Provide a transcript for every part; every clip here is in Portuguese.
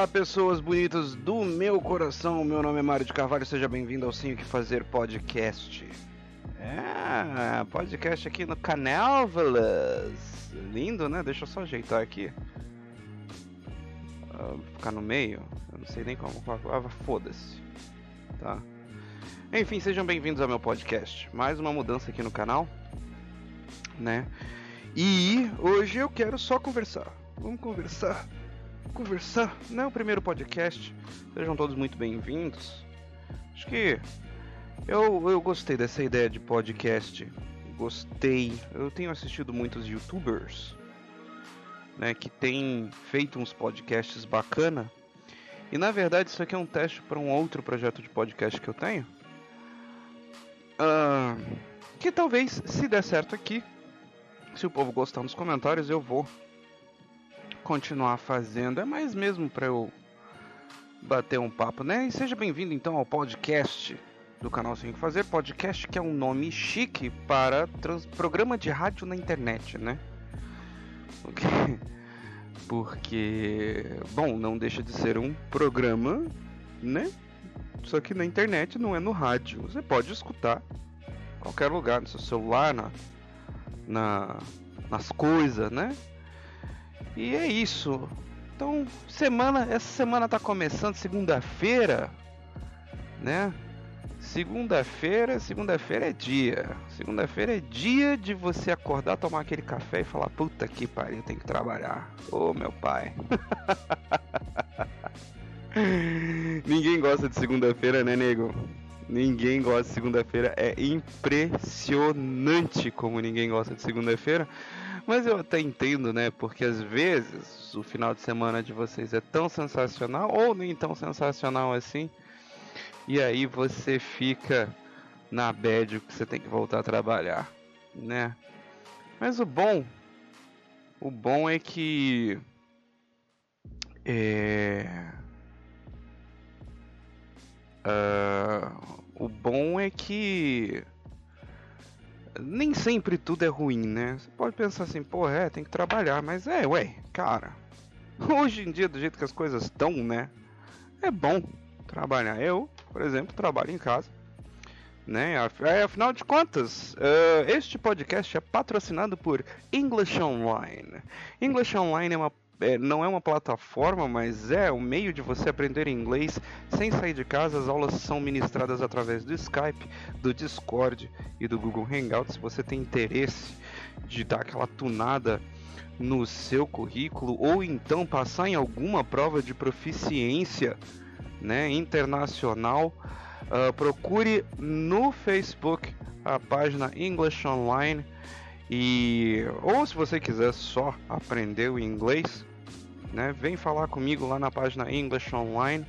Olá, pessoas bonitas do meu coração. Meu nome é Mário de Carvalho. Seja bem-vindo ao Sim o que Fazer podcast. É, podcast aqui no Canelvalas. Lindo, né? Deixa eu só ajeitar aqui. Uh, ficar no meio. Eu não sei nem como. Ah, foda-se. Tá. Enfim, sejam bem-vindos ao meu podcast. Mais uma mudança aqui no canal, né? E hoje eu quero só conversar. Vamos conversar conversar, não é o primeiro podcast. Sejam todos muito bem-vindos. Acho que eu, eu gostei dessa ideia de podcast. Gostei. Eu tenho assistido muitos youtubers né, que têm feito uns podcasts bacana. E na verdade isso aqui é um teste para um outro projeto de podcast que eu tenho. Uh, que talvez, se der certo aqui, se o povo gostar nos comentários, eu vou continuar fazendo, é mais mesmo para eu bater um papo, né? E seja bem-vindo então ao podcast do canal Sem Fazer, podcast que é um nome chique para programa de rádio na internet, né? Porque, porque, bom, não deixa de ser um programa, né? Só que na internet não é no rádio. Você pode escutar em qualquer lugar, no seu celular, na, na nas coisas, né? E é isso. Então, semana, essa semana tá começando segunda-feira, né? Segunda-feira, segunda-feira é dia. Segunda-feira é dia de você acordar, tomar aquele café e falar: "Puta que pariu, tem que trabalhar". Ô, oh, meu pai. Ninguém gosta de segunda-feira, né, nego? Ninguém gosta de segunda-feira. É impressionante como ninguém gosta de segunda-feira. Mas eu até entendo, né? Porque às vezes o final de semana de vocês é tão sensacional ou nem tão sensacional assim. E aí você fica na bad que você tem que voltar a trabalhar, né? Mas o bom, o bom é que é, uh, o bom é que nem sempre tudo é ruim, né? Você pode pensar assim, pô, é, tem que trabalhar, mas é, ué, cara. Hoje em dia, do jeito que as coisas estão, né? É bom trabalhar. Eu, por exemplo, trabalho em casa. Né? É, afinal de contas, uh, este podcast é patrocinado por English Online. English Online é uma é, não é uma plataforma, mas é um meio de você aprender inglês sem sair de casa. As aulas são ministradas através do Skype, do Discord e do Google Hangout. Se você tem interesse de dar aquela tunada no seu currículo ou então passar em alguma prova de proficiência né, internacional, uh, procure no Facebook a página English Online. E ou se você quiser só aprender o inglês, né? Vem falar comigo lá na página English Online.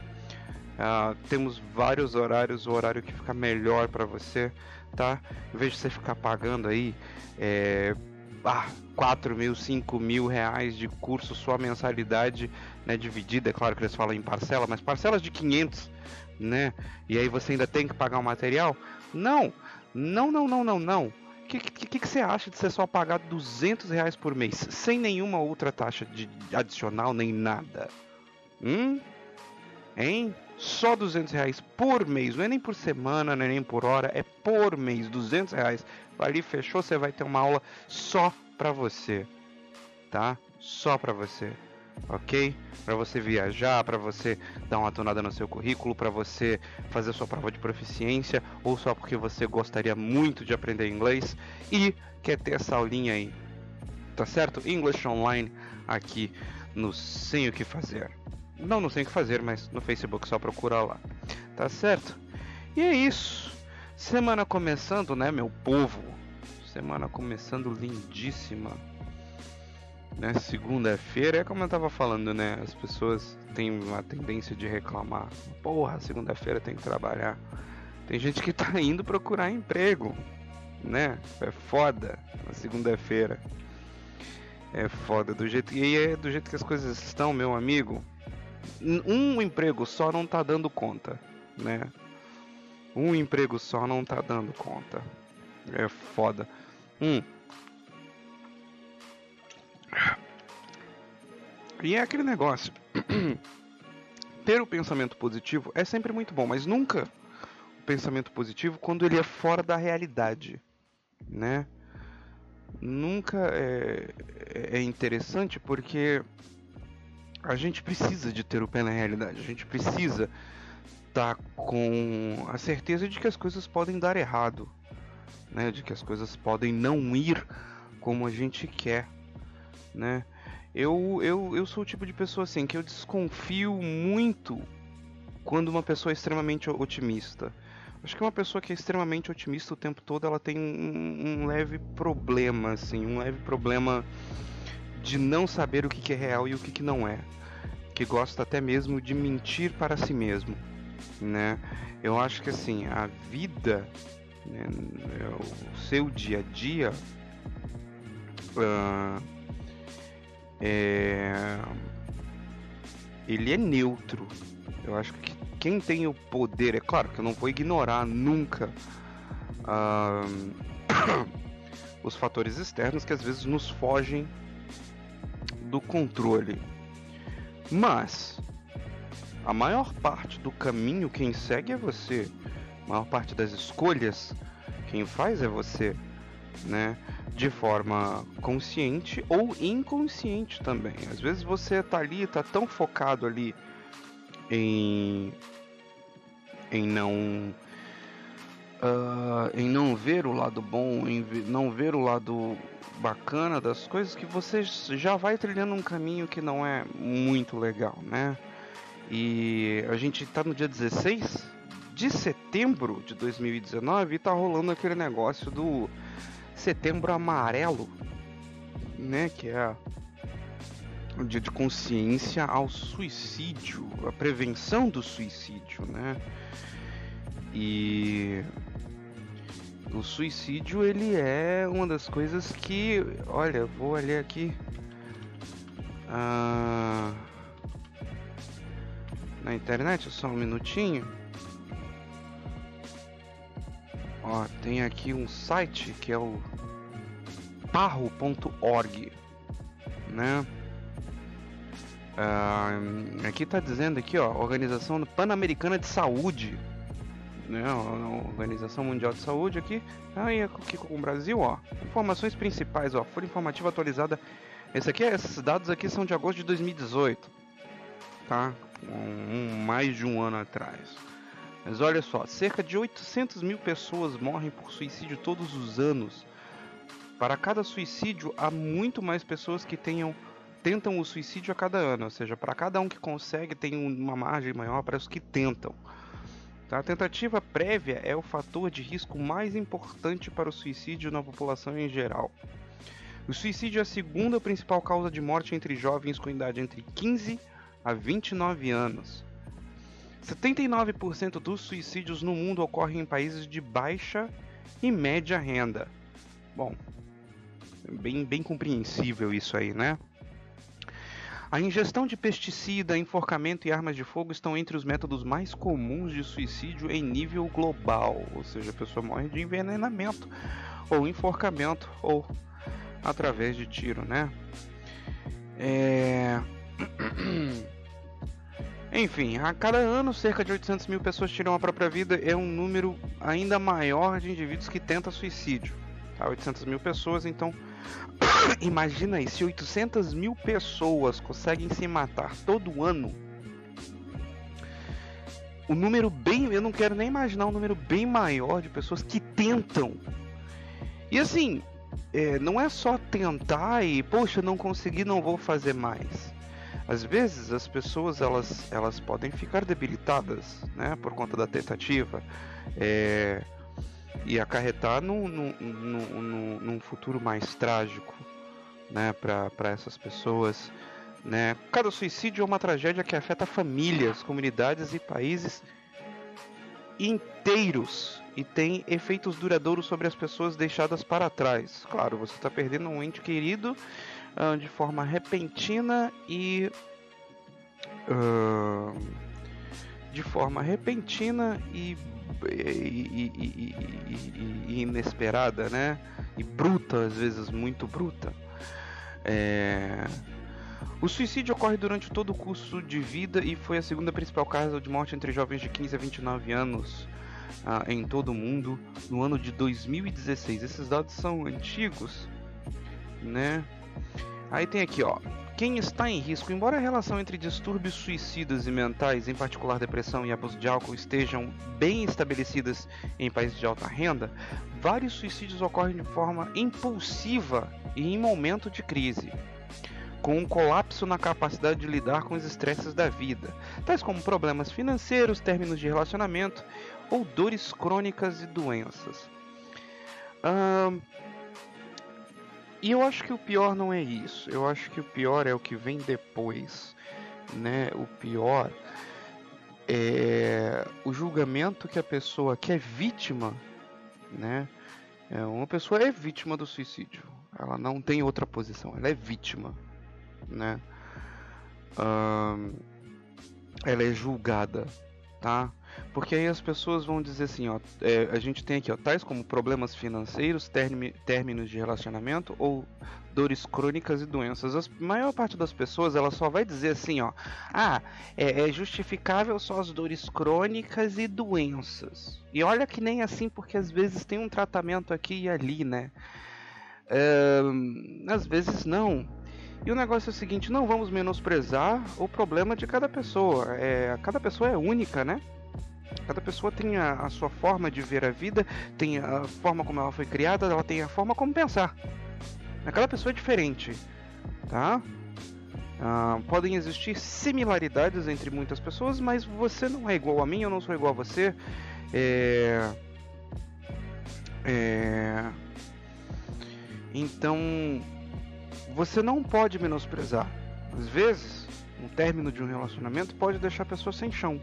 Uh, temos vários horários, o horário que fica melhor para você, tá? Em vez de você ficar pagando aí é, ah, 4 mil, 5 mil reais de curso, sua mensalidade né, dividida, é claro que eles falam em parcela, mas parcelas de 500, né? E aí você ainda tem que pagar o material? Não, não, não, não, não, não que, que, que, você acha de você só pagar 200 reais por mês, sem nenhuma outra taxa de adicional nem nada? Hum? Hein? Só 200 reais por mês, não é nem por semana, não é nem por hora, é por mês, 200 reais. Ali fechou, você vai ter uma aula só pra você, tá? Só pra você ok? Para você viajar, para você dar uma tonada no seu currículo, para você fazer sua prova de proficiência, ou só porque você gostaria muito de aprender inglês e quer ter essa aulinha aí, tá certo? English Online aqui no Sem o que Fazer. Não no Sem o que Fazer, mas no Facebook só procura lá, tá certo? E é isso. Semana começando, né, meu povo? Semana começando lindíssima né, segunda-feira, é como eu tava falando, né? As pessoas têm uma tendência de reclamar. Porra, segunda-feira tem que trabalhar. Tem gente que tá indo procurar emprego, né? É foda na segunda-feira. É foda do jeito e é do jeito que as coisas estão, meu amigo. Um emprego só não tá dando conta, né? Um emprego só não tá dando conta. É foda. Um, E é aquele negócio. ter o pensamento positivo é sempre muito bom, mas nunca o pensamento positivo quando ele é fora da realidade, né? Nunca é, é interessante porque a gente precisa de ter o pé na realidade, a gente precisa estar tá com a certeza de que as coisas podem dar errado, né? De que as coisas podem não ir como a gente quer, né? Eu, eu, eu sou o tipo de pessoa assim que eu desconfio muito quando uma pessoa é extremamente otimista. Acho que uma pessoa que é extremamente otimista o tempo todo, ela tem um, um leve problema, assim, um leve problema de não saber o que, que é real e o que, que não é. Que gosta até mesmo de mentir para si mesmo, né? Eu acho que assim, a vida, né, o seu dia a dia, uh, é... ele é neutro. Eu acho que quem tem o poder, é claro que eu não vou ignorar nunca uh, os fatores externos que às vezes nos fogem do controle. Mas a maior parte do caminho quem segue é você. A maior parte das escolhas quem faz é você, né? De forma consciente ou inconsciente também. Às vezes você tá ali, tá tão focado ali em em não uh, em não ver o lado bom, em não ver o lado bacana das coisas que você já vai trilhando um caminho que não é muito legal, né? E a gente tá no dia 16 de setembro de 2019 e tá rolando aquele negócio do Setembro Amarelo, né, que é o dia de consciência ao suicídio, a prevenção do suicídio, né? E o suicídio ele é uma das coisas que, olha, vou olhar aqui ah, na internet, só um minutinho. Ó, tem aqui um site que é o parro.org, né? Uh, aqui está dizendo aqui, ó, Organização Pan-Americana de Saúde, né? Organização Mundial de Saúde aqui, aí aqui com o Brasil, ó, informações principais, ó, folha informativa atualizada. Esse aqui, esses dados aqui são de agosto de 2018, tá? Um, mais de um ano atrás. Mas olha só, cerca de 800 mil pessoas morrem por suicídio todos os anos. Para cada suicídio, há muito mais pessoas que tenham, tentam o suicídio a cada ano. Ou seja, para cada um que consegue, tem uma margem maior para os que tentam. Tá? A tentativa prévia é o fator de risco mais importante para o suicídio na população em geral. O suicídio é a segunda principal causa de morte entre jovens com idade entre 15 a 29 anos. 79% dos suicídios no mundo ocorrem em países de baixa e média renda. Bom, bem, bem compreensível isso aí, né? A ingestão de pesticida, enforcamento e armas de fogo estão entre os métodos mais comuns de suicídio em nível global, ou seja, a pessoa morre de envenenamento ou enforcamento ou através de tiro, né? É... Enfim, a cada ano cerca de 800 mil pessoas tiram a própria vida. É um número ainda maior de indivíduos que tentam suicídio. Tá? 800 mil pessoas, então. Imagina aí, se 800 mil pessoas conseguem se matar todo ano. O número bem. Eu não quero nem imaginar um número bem maior de pessoas que tentam. E assim, é, não é só tentar e, poxa, não consegui, não vou fazer mais às vezes as pessoas elas, elas podem ficar debilitadas né, por conta da tentativa é, e acarretar num, num, num, num, futuro mais trágico né, para essas pessoas. Né? Cada suicídio é uma tragédia que afeta famílias, comunidades e países inteiros e tem efeitos duradouros sobre as pessoas deixadas para trás. Claro, você está perdendo um ente querido uh, de forma repentina e uh, de forma repentina e, e, e, e, inesperada, né? E bruta, às vezes muito bruta. É... O suicídio ocorre durante todo o curso de vida e foi a segunda principal causa de morte entre jovens de 15 a 29 anos ah, em todo o mundo no ano de 2016. Esses dados são antigos, né? Aí tem aqui, ó. Quem está em risco, embora a relação entre distúrbios suicidas e mentais, em particular depressão e abuso de álcool, estejam bem estabelecidas em países de alta renda, vários suicídios ocorrem de forma impulsiva e em momento de crise, com um colapso na capacidade de lidar com os estresses da vida, tais como problemas financeiros, términos de relacionamento ou dores crônicas e doenças. E eu acho que o pior não é isso. Eu acho que o pior é o que vem depois, né? O pior é o julgamento que a pessoa que é vítima, né? É, uma pessoa é vítima do suicídio. Ela não tem outra posição. Ela é vítima, né? ela é julgada, tá? Porque aí as pessoas vão dizer assim, ó, é, a gente tem aqui, ó, tais como problemas financeiros, términos de relacionamento ou dores crônicas e doenças. A maior parte das pessoas, ela só vai dizer assim, ó, ah, é, é justificável só as dores crônicas e doenças. E olha que nem assim, porque às vezes tem um tratamento aqui e ali, né? É, às vezes não. E o negócio é o seguinte, não vamos menosprezar o problema de cada pessoa. É, cada pessoa é única, né? Cada pessoa tem a, a, sua forma de ver a vida, tem a forma como ela foi criada, ela tem a forma como pensar. Cada pessoa é diferente, tá? Ah, podem existir similaridades entre muitas pessoas, mas você não é igual a mim, eu não sou igual a você. É... É... Então, você não pode menosprezar. Às vezes, um término de um relacionamento pode deixar a pessoa sem chão.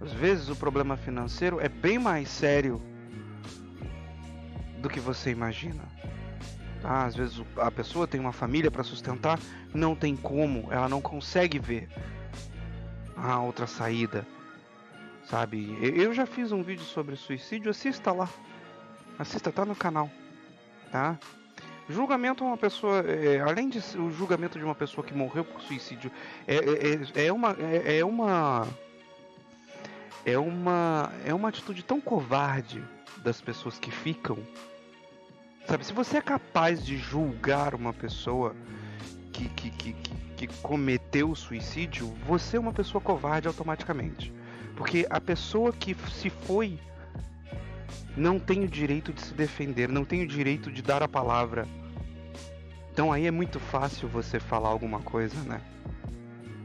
Às vezes o problema financeiro é bem mais sério do que você imagina. Tá? Às vezes a pessoa tem uma família para sustentar, não tem como, ela não consegue ver a outra saída. Sabe? Eu já fiz um vídeo sobre suicídio, assista lá. Assista, tá no canal. Tá? Julgamento é uma pessoa, é, além de o julgamento de uma pessoa que morreu por suicídio, é, é, é uma, é, é uma é uma é uma atitude tão covarde das pessoas que ficam. Sabe, se você é capaz de julgar uma pessoa que, que, que, que, cometeu suicídio, você é uma pessoa covarde automaticamente. Porque a pessoa que se foi não tem o direito de se defender, não tem o direito de dar a palavra. Então aí é muito fácil você falar alguma coisa, né?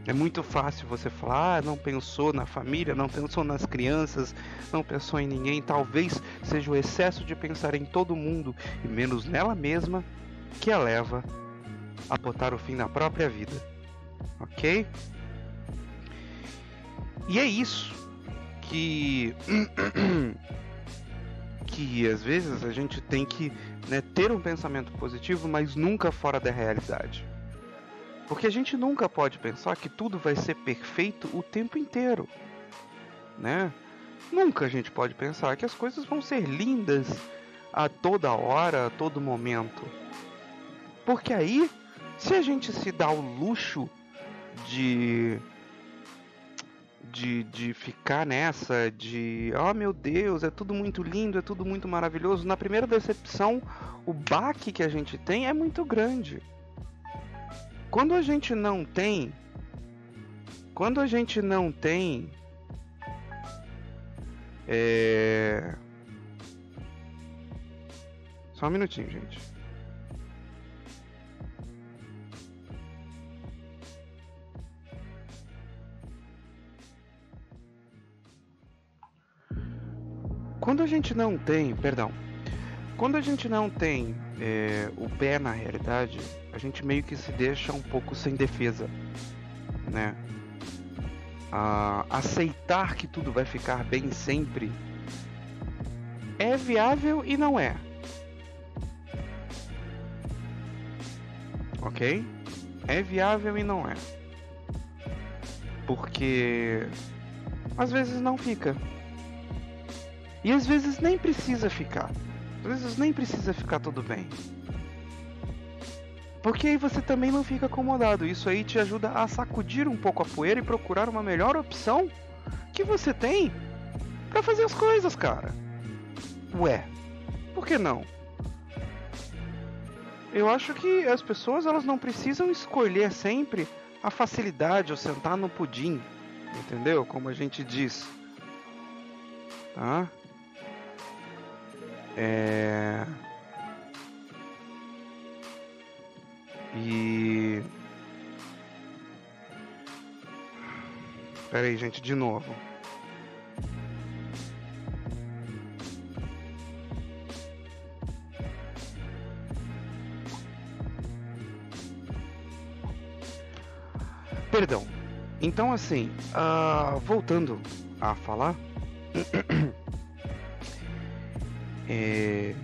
É muito fácil você falar, ah, não pensou na família, não pensou nas crianças, não pensou em ninguém. Talvez seja o excesso de pensar em todo mundo e menos nela mesma que a leva a botar o fim na própria vida. Ok? E é isso que. que às vezes a gente tem que né, ter um pensamento positivo, mas nunca fora da realidade. Porque a gente nunca pode pensar que tudo vai ser perfeito o tempo inteiro, né? Nunca a gente pode pensar que as coisas vão ser lindas a toda hora, a todo momento. Porque aí, se a gente se dá o luxo de de, de ficar nessa, de oh meu Deus, é tudo muito lindo, é tudo muito maravilhoso. Na primeira decepção, o baque que a gente tem é muito grande. Quando a gente não tem. Quando a gente não tem. É. Só um minutinho, gente. Quando a gente não tem, perdão, quando a gente não tem é, o pé na realidade, a gente meio que se deixa um pouco sem defesa, né? Ah, aceitar que tudo vai ficar bem sempre é viável e não é. Ok? É viável e não é. Porque às vezes não fica. E às vezes nem precisa ficar. Às vezes nem precisa ficar tudo bem. Porque aí você também não fica acomodado. Isso aí te ajuda a sacudir um pouco a poeira e procurar uma melhor opção que você tem para fazer as coisas, cara. Ué, por que não? Eu acho que as pessoas elas não precisam escolher sempre a facilidade ou sentar no pudim, entendeu? Como a gente diz. Tá? É... E. Pera aí, gente, de novo. Perdão. Então, assim, uh, voltando a falar. é...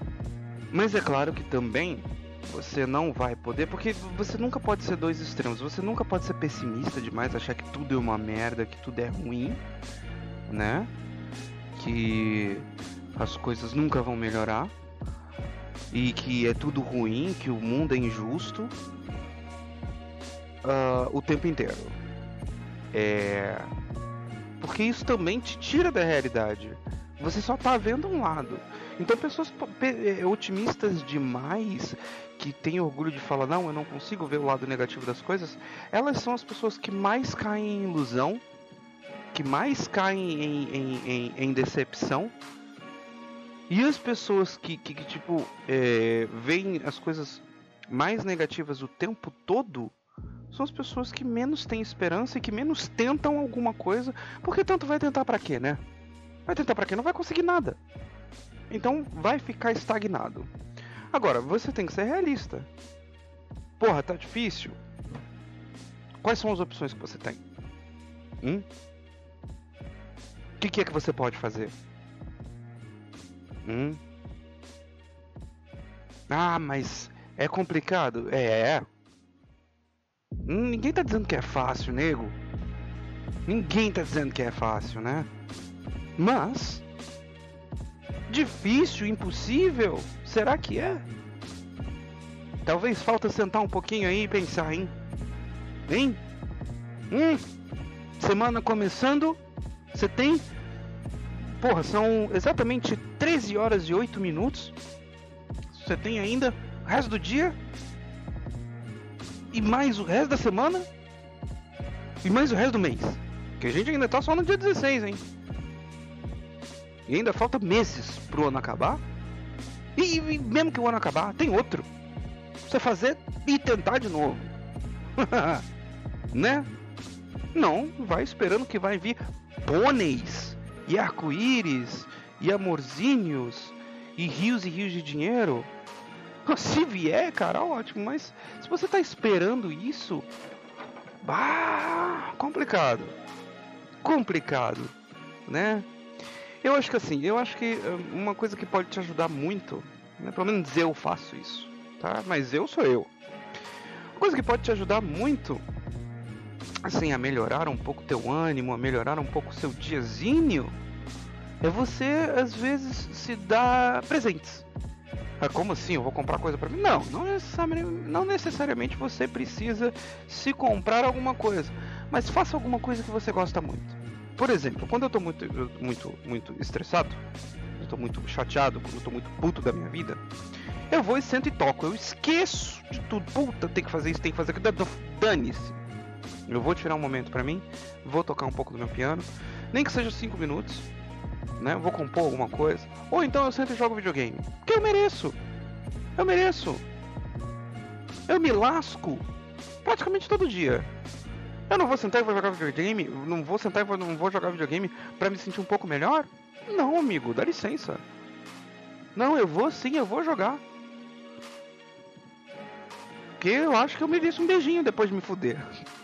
Mas é claro que também você não vai poder, porque você nunca pode ser dois extremos. Você nunca pode ser pessimista demais, achar que tudo é uma merda, que tudo é ruim, né? Que as coisas nunca vão melhorar e que é tudo ruim, que o mundo é injusto uh, o tempo inteiro. É... Porque isso também te tira da realidade. Você só tá vendo um lado. Então pessoas é, otimistas demais que têm orgulho de falar não, eu não consigo ver o lado negativo das coisas, elas são as pessoas que mais caem em ilusão, que mais caem em, em, em, em decepção. E as pessoas que, que, que tipo, é, veem as coisas mais negativas o tempo todo são as pessoas que menos têm esperança e que menos tentam alguma coisa, porque tanto vai tentar para quê, né? Vai tentar para quê? Não vai conseguir nada. Então vai ficar estagnado. Agora, você tem que ser realista. Porra, tá difícil. Quais são as opções que você tem? Hum? O que, que, é que você pode fazer? Hum? Ah, mas é complicado? É. Hum, ninguém tá dizendo que é fácil, nego. Ninguém tá dizendo que é fácil, né? Mas Difícil, impossível? Será que é? Talvez falta sentar um pouquinho aí e pensar, hein? Hein? Hum? Semana começando, você tem. Porra, são exatamente 13 horas e 8 minutos. Você tem ainda o resto do dia. E mais o resto da semana. E mais o resto do mês. Que a gente ainda tá só no dia 16, hein? E ainda falta meses pro ano acabar. E, e mesmo que o ano acabar, tem outro. Você fazer e tentar de novo. né? Não, vai esperando que vai vir pôneis e arco-íris e amorzinhos e rios e rios de dinheiro. Se vier, cara, ótimo, mas se você tá esperando isso, bah, complicado. Complicado, né? Eu acho que assim, eu acho que eh, uma coisa que pode te ajudar muito, né, pelo menos eu faço isso, tá? Mas eu sou eu. Uma coisa que pode te ajudar muito, assim, a melhorar um pouco teu ânimo, a melhorar um pouco o seu diazinho, é você às vezes se dar presentes. Ah, como assim? Eu vou comprar coisa para mim? Não, não necessariamente, não necessariamente você precisa se comprar alguma coisa, mas faça alguma coisa que você gosta muito. Por exemplo, quando eu tô muito, muito, muito estressado, eu tô muito chateado, quando eu tô muito puto da minha vida, eu vou e sento e toco. Eu esqueço de tudo. Puta, tem que fazer isso, tem que fazer aquilo. Dane-se. Eu vou tirar um momento para mim, vou tocar um pouco do meu piano, nem que seja 5 minutos, né? Vou compor alguma coisa. Ou então eu sento e jogo videogame. Porque eu mereço. Eu mereço. Eu me lasco praticamente todo dia. Eu não vou sentar e vou jogar videogame? Não vou sentar e não vou jogar videogame para me sentir um pouco melhor? Não, amigo, dá licença. Não, eu vou sim, eu vou jogar. Porque eu acho que eu mereço um beijinho depois de me fuder.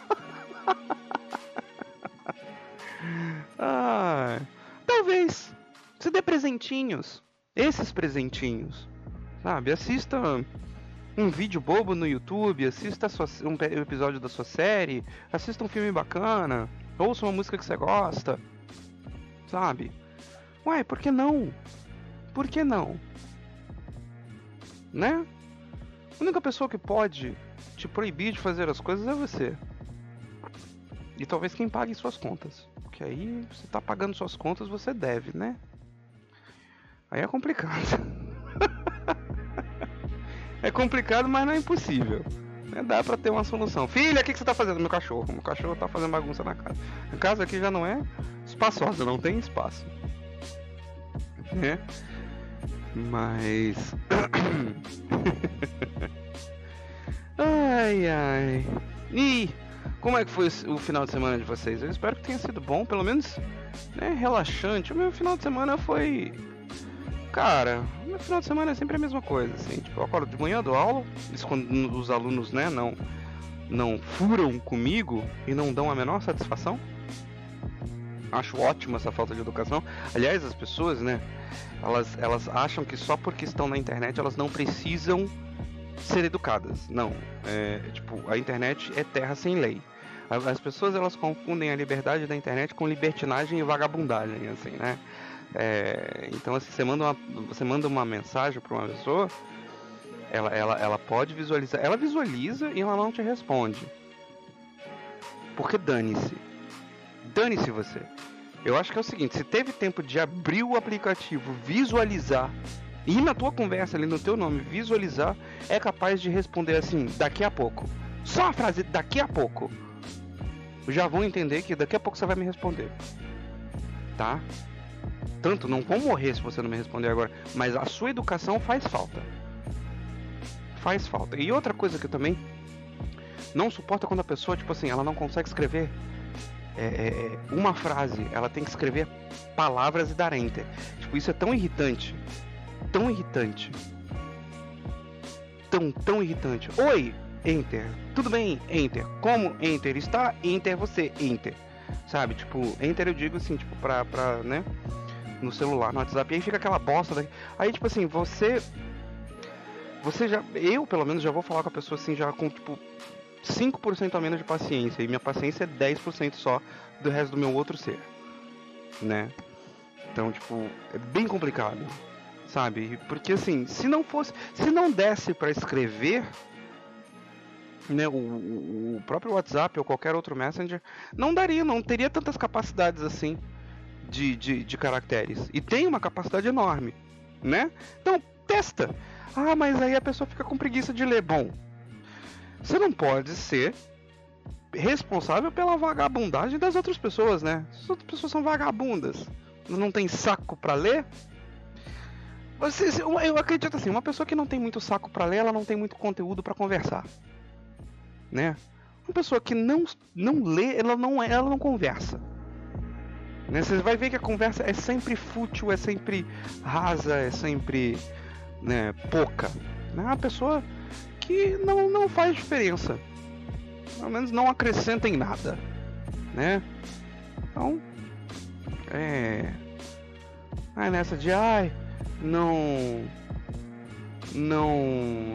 ah, talvez. Você dê presentinhos. Esses presentinhos. Sabe? Assista um vídeo bobo no YouTube, assista sua, um episódio da sua série, assista um filme bacana, ouça uma música que você gosta, sabe? Ué, por que não? Por que não? Né? A única pessoa que pode te proibir de fazer as coisas é você. E talvez quem pague suas contas. Porque aí você tá pagando suas contas, você deve, né? Aí é complicado. é complicado, mas não é impossível. Né? Dá pra ter uma solução. Filha, o que, que você tá fazendo? Meu cachorro. Meu cachorro tá fazendo bagunça na casa. A casa aqui já não é espaçosa, não tem espaço. Né? Mas. ai, ai. E como é que foi o final de semana de vocês? Eu espero que tenha sido bom, pelo menos né, relaxante. O meu final de semana foi. Cara, o meu final de semana é sempre a mesma coisa, assim. Tipo, eu acordo de manhã, dou aula, isso quando os alunos, né, não, não furam comigo e não dão a menor satisfação. Acho ótimo essa falta de educação. Aliás, as pessoas, né, elas, elas acham que só porque estão na internet elas não precisam ser educadas. Não, é, tipo, a internet é terra sem lei. As pessoas elas confundem a liberdade da internet com libertinagem e vagabundagem, assim, né? É, então, assim, você manda uma, você manda uma mensagem para uma pessoa, ela, ela, ela pode visualizar, ela visualiza e ela não te responde. Porque dane-se. Dane-se você. Eu acho que é o seguinte, se teve tempo de abrir o aplicativo, visualizar, ir na tua conversa ali no teu nome, visualizar, é capaz de responder assim, daqui a pouco. Só a frase daqui a pouco. Já vão entender que daqui a pouco você vai me responder. Tá? Tanto não vão morrer se você não me responder agora, mas a sua educação faz falta. Faz falta. E outra coisa que eu também não suporta quando a pessoa, tipo assim, ela não consegue escrever é, é, é, uma frase, ela tem que escrever palavras e dar enter. Tipo, isso é tão irritante. Tão irritante. Tão, tão irritante. Oi, enter. Tudo bem, enter. Como enter está? Enter você, enter. Sabe, tipo, enter eu digo assim, tipo, pra, pra né? No celular, no WhatsApp. E aí fica aquela bosta. Aí, tipo assim, você. Você já. Eu, pelo menos, já vou falar com a pessoa assim, já com, tipo, 5% a menos de paciência. E minha paciência é 10% só do resto do meu outro ser. Né? Então, tipo, é bem complicado. Sabe? Porque assim, se não fosse. Se não desse para escrever. Né, o, o, próprio WhatsApp ou qualquer outro Messenger não daria, não teria tantas capacidades assim de, de, de caracteres. E tem uma capacidade enorme, né? Então, testa. Ah, mas aí a pessoa fica com preguiça de ler. Bom, você não pode ser responsável pela vagabundagem das outras pessoas, né? As outras pessoas são vagabundas, não tem saco para ler. Você, eu acredito assim, uma pessoa que não tem muito saco para ler, ela não tem muito conteúdo para conversar, né? Uma pessoa que não, não lê, ela não é, ela não conversa. Né? Você vai ver que a conversa é sempre fútil, é sempre rasa, é sempre né, pouca. Né? A pessoa que não, não faz diferença. Pelo menos não acrescenta em nada, né? Então, é... Aí nessa de, ai, não... Não,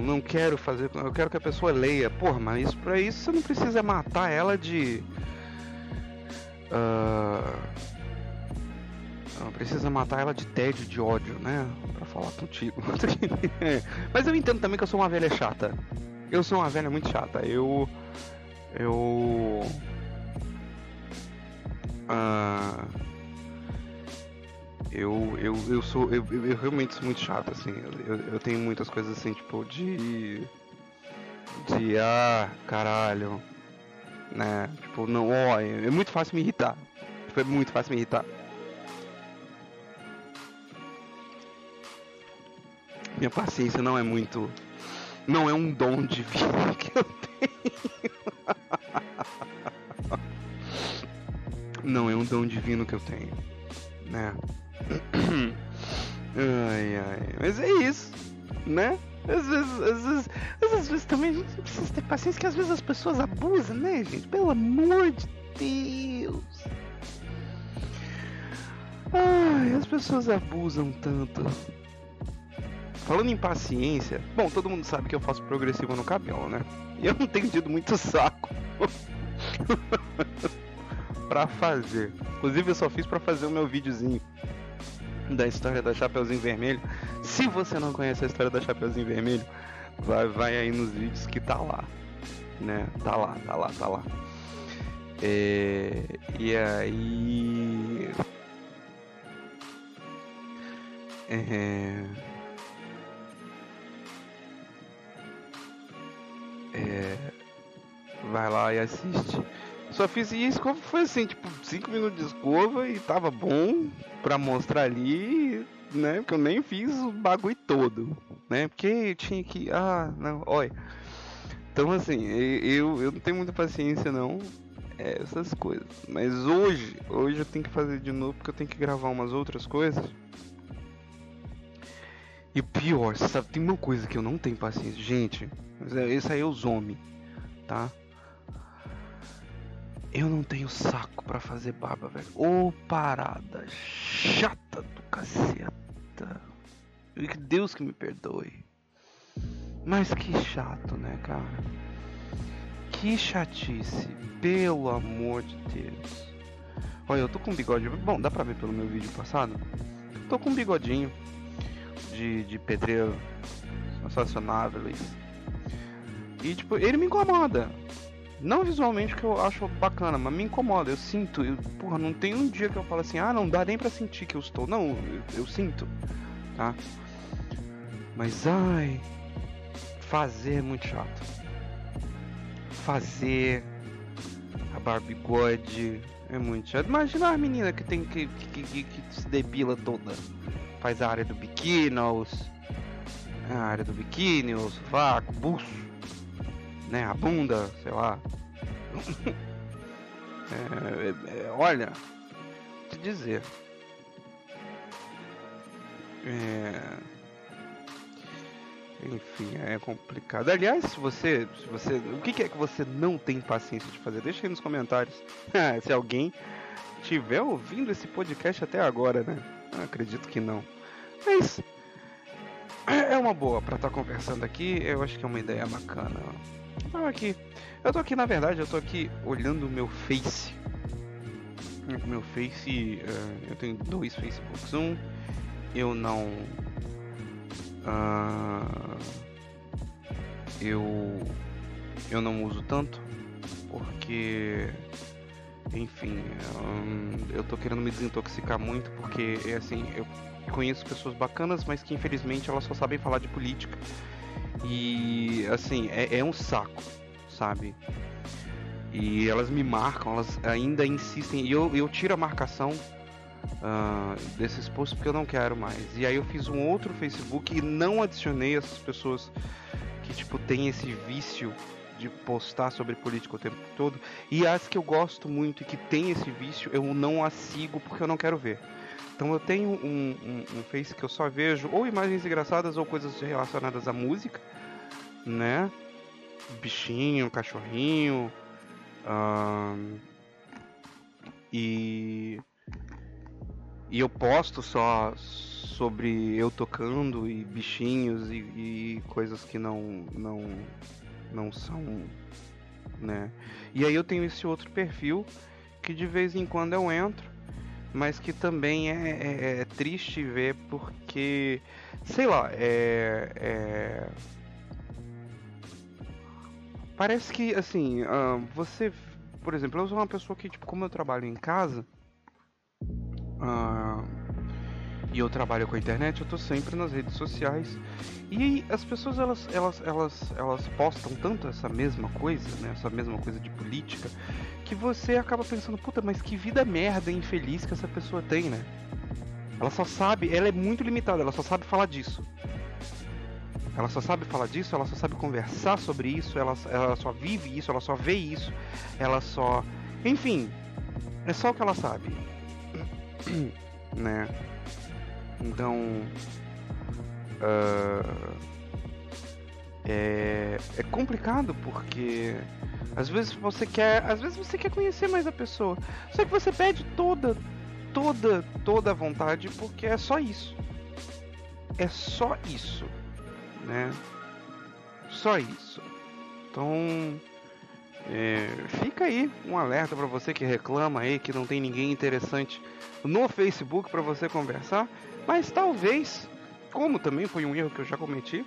não quero fazer, eu quero que a pessoa leia. Porra, mas isso, pra isso você não precisa matar ela de... Uh não precisa matar ela de tédio, de ódio, né? Pra falar contigo. Mas eu entendo também que eu sou uma velha chata. Eu sou uma velha muito chata. Eu. Eu. Ah. Eu, eu, eu sou. Eu, eu realmente sou muito chato, assim. Eu, eu tenho muitas coisas assim, tipo, de. De. Ah, caralho. Né? Tipo, não, ó, é muito fácil me irritar. Tipo, é muito fácil me irritar. Minha paciência não é muito. Não é um dom divino que eu tenho. Não é um dom divino que eu tenho. Né? Ai, ai. Mas é isso. Né? Às vezes, às vezes, às vezes também a gente precisa ter paciência que às vezes as pessoas abusam, né, gente? Pelo amor de Deus. Ai, as pessoas abusam tanto. Falando em paciência, bom, todo mundo sabe que eu faço progressivo no cabelo, né? Eu não tenho tido muito saco pra fazer. Inclusive eu só fiz pra fazer o meu videozinho da história da Chapeuzinho Vermelho. Se você não conhece a história da Chapeuzinho Vermelho, vai, vai aí nos vídeos que tá lá. né? Tá lá, tá lá, tá lá. É, e aí. É, é, vai lá e assiste. Só fiz a escova foi assim, tipo, 5 minutos de escova e tava bom pra mostrar ali, né? Porque eu nem fiz o bagulho todo, né? Porque tinha que. Ah, não, olha. Então assim, eu, eu não tenho muita paciência não. É, essas coisas. Mas hoje, hoje eu tenho que fazer de novo porque eu tenho que gravar umas outras coisas. E pior, sabe, tem uma coisa que eu não tenho paciência. Gente, esse aí é os homens, tá? Eu não tenho saco para fazer barba, velho. Ô parada chata do caceta. Que Deus que me perdoe. Mas que chato, né, cara? Que chatice, pelo amor de Deus. Olha, eu tô com um bigode. Bom, dá pra ver pelo meu vídeo passado? Tô com um bigodinho de, de pedreiro sensacionáveis. E tipo, ele me incomoda. Não visualmente que eu acho bacana, mas me incomoda. Eu sinto, eu, porra, não tem um dia que eu falo assim, ah, não dá nem pra sentir que eu estou. Não, eu, eu sinto, tá? Mas ai, fazer é muito chato. Fazer a barbigode é muito chato. Imagina a menina que tem que, que, que, que se debila toda. Faz a área do biquíni, os, a área do biquíni, os vácuo, buço né? A bunda, sei lá. é, é, olha, te dizer. É... Enfim, é complicado. Aliás, se você, se você, o que, é que você não tem paciência de fazer? Deixa aí nos comentários. se alguém estiver ouvindo esse podcast até agora, né? Eu acredito que não. Mas é uma boa para estar tá conversando aqui. Eu acho que é uma ideia bacana. Não, aqui. Eu tô aqui, na verdade, eu tô aqui olhando o meu Face. Meu Face, uh, eu tenho dois Facebooks. Um, eu não. Uh, eu. Eu não uso tanto. Porque. Enfim, um, eu tô querendo me desintoxicar muito. Porque, é assim, eu conheço pessoas bacanas, mas que infelizmente elas só sabem falar de política. E assim, é, é um saco, sabe? E elas me marcam, elas ainda insistem. E eu, eu tiro a marcação uh, desses posts porque eu não quero mais. E aí eu fiz um outro Facebook e não adicionei essas pessoas que, tipo, tem esse vício de postar sobre política o tempo todo. E as que eu gosto muito e que tem esse vício, eu não as sigo porque eu não quero ver. Então eu tenho um, um, um Face que eu só vejo ou imagens engraçadas ou coisas relacionadas à música, né? Bichinho, cachorrinho. Um, e. E eu posto só sobre eu tocando e bichinhos e, e coisas que não, não, não são, né? E aí eu tenho esse outro perfil que de vez em quando eu entro mas que também é, é, é triste ver porque, sei lá, é, é... parece que assim, uh, você, por exemplo, eu sou uma pessoa que, tipo, como eu trabalho em casa, uh, e eu trabalho com a internet, eu tô sempre nas redes sociais. E as pessoas elas, elas, elas, elas postam tanto essa mesma coisa, né? Essa mesma coisa de política, que você acaba pensando, puta, mas que vida merda infeliz que essa pessoa tem, né? Ela só sabe, ela é muito limitada, ela só sabe falar disso. Ela só sabe falar disso, ela só sabe conversar sobre isso, ela, ela só vive isso, ela só vê isso, ela só. Enfim, é só o que ela sabe. né? Então. Uh, é, é complicado porque às vezes você quer, às vezes você quer conhecer mais a pessoa, só que você perde toda, toda, toda a vontade porque é só isso. É só isso, né? Só isso. Então, é, fica aí um alerta para você que reclama aí que não tem ninguém interessante no Facebook para você conversar, mas talvez, como também foi um erro que eu já cometi,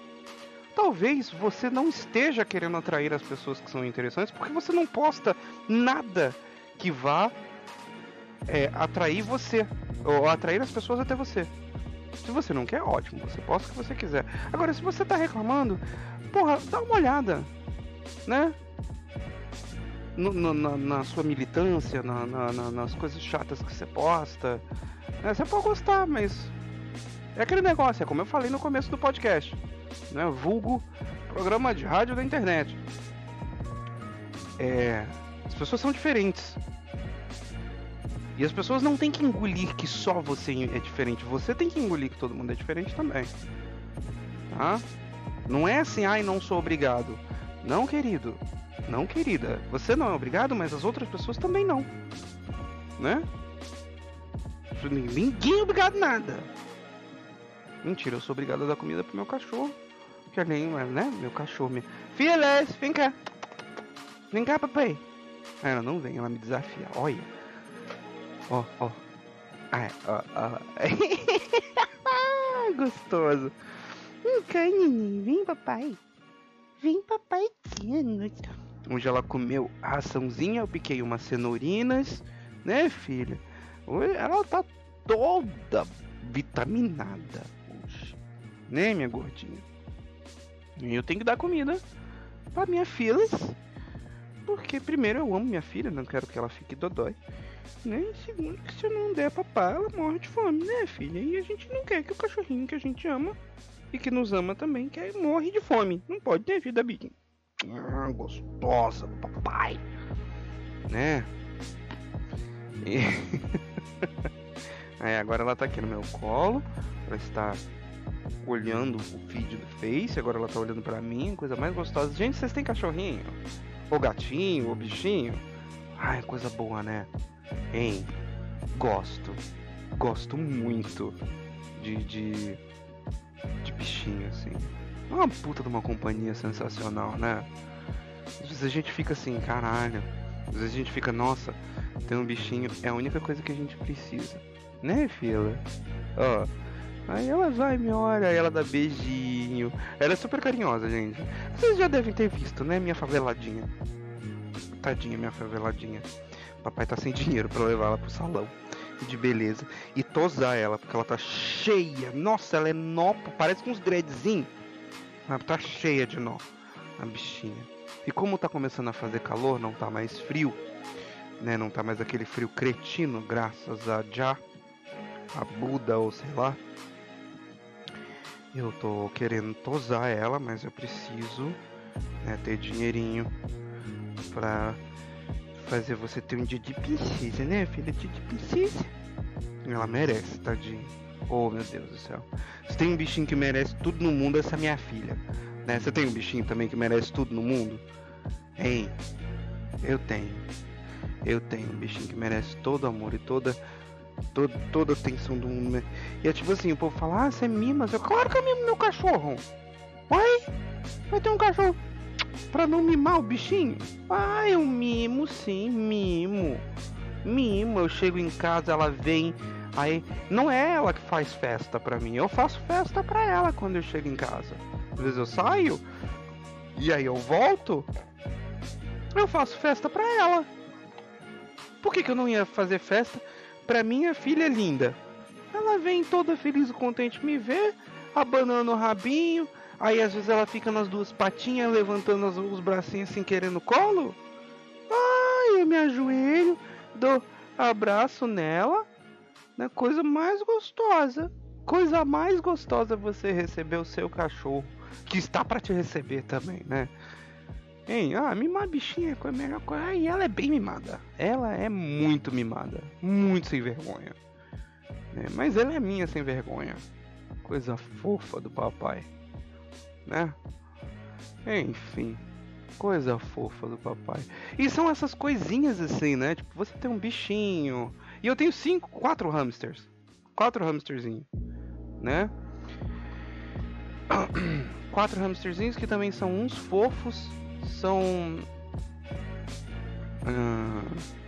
talvez você não esteja querendo atrair as pessoas que são interessantes porque você não posta nada que vá é, atrair você ou atrair as pessoas até você. Se você não quer, ótimo, você posta o que você quiser. Agora, se você tá reclamando, porra, dá uma olhada, né? No, no, na, na, sua militância, na, nas coisas chatas que você posta. Né? Você pode gostar, mas é aquele negócio, é como eu falei no começo do podcast, né? Vulgo programa de rádio da internet. É, as pessoas são diferentes. E as pessoas não têm que engolir que só você é diferente. Você tem que engolir que todo mundo é diferente também. Tá? Não é assim, ai, não sou obrigado. Não, querido. Não, querida. Você não é obrigado, mas as outras pessoas também não. Né? Ninguém é obrigado nada. Mentira, eu sou obrigado a dar comida pro meu cachorro. Que além, né? Meu cachorro. Minha... Filhas, vem cá. Vem cá, papai. Ela não vem, ela me desafia. Olha. Ó, ó. Ah, ó, ó. Gostoso. Vem cá, neném. Vem, papai. Vem, papai. Hoje ela comeu raçãozinha, eu piquei umas cenourinhas, né, filha? Ela tá toda vitaminada. Né, minha gordinha? E eu tenho que dar comida para minha filha. Porque primeiro eu amo minha filha, não quero que ela fique dodói. Né? E segundo, que se eu não der papai, ela morre de fome, né, filha? E a gente não quer que o cachorrinho que a gente ama e que nos ama também quer morre de fome. Não pode ter vida, Big. Ah, gostosa, papai. Né? E... Aí agora ela tá aqui no meu colo. Ela está olhando o vídeo do Face. Agora ela tá olhando pra mim. Coisa mais gostosa. Gente, vocês têm cachorrinho? Ou gatinho? Ou bichinho? Ai, coisa boa, né? Hein? Gosto. Gosto muito de, de, de bichinho, assim. É uma puta de uma companhia sensacional, né? Às vezes a gente fica assim, caralho. Às vezes a gente fica, nossa, tem um bichinho, é a única coisa que a gente precisa. Né, fila? Ó. Aí ela vai, me olha, ela dá beijinho. Ela é super carinhosa, gente. Vocês já devem ter visto, né, minha faveladinha. Tadinha, minha faveladinha. Papai tá sem dinheiro para levar ela pro salão de beleza e tosar ela, porque ela tá cheia. Nossa, ela é nó, parece com uns dreadzinhos. Ela tá cheia de nó, a bichinha. E como tá começando a fazer calor, não tá mais frio, né? Não tá mais aquele frio cretino, graças a Já, a Buda ou sei lá. Eu tô querendo tosar ela, mas eu preciso né, ter dinheirinho pra fazer você ter um dia de princesa, né, filha? Dia de princesa. Ela merece, tadinho. Oh, meu Deus do céu. Se tem um bichinho que merece tudo no mundo, essa é minha filha. Né? Você tem um bichinho também que merece tudo no mundo? Hein? Eu tenho. Eu tenho um bichinho que merece todo amor e toda toda, toda a atenção do mundo. Né? E é tipo assim, o povo fala, ah, você mima. Eu, claro que eu mimo meu cachorro. Oi? Vai ter um cachorro pra não mimar o bichinho? Ah, eu mimo sim, mimo. Mimo, eu chego em casa, ela vem. Aí, não é ela que faz festa pra mim, eu faço festa pra ela quando eu chego em casa. Às vezes eu saio, e aí eu volto, eu faço festa pra ela. Por que, que eu não ia fazer festa pra minha filha linda? Ela vem toda feliz e contente me ver, abanando o rabinho, Aí às vezes ela fica nas duas patinhas, levantando os bracinhos assim, querendo colo. Ai, eu me ajoelho, dou abraço nela. Né? Coisa mais gostosa. Coisa mais gostosa você receber o seu cachorro. Que está para te receber também, né? Hein? Ah, mimar bichinha é a melhor coisa. Ai, ela é bem mimada. Ela é muito mimada. Muito sem vergonha. É, mas ela é minha sem vergonha. Coisa fofa do papai né? Enfim, coisa fofa do papai. E são essas coisinhas assim, né? Tipo, você tem um bichinho. E eu tenho cinco, quatro hamsters. Quatro hamsterzinhos, né? Quatro hamsterzinhos que também são uns fofos. São. Uh,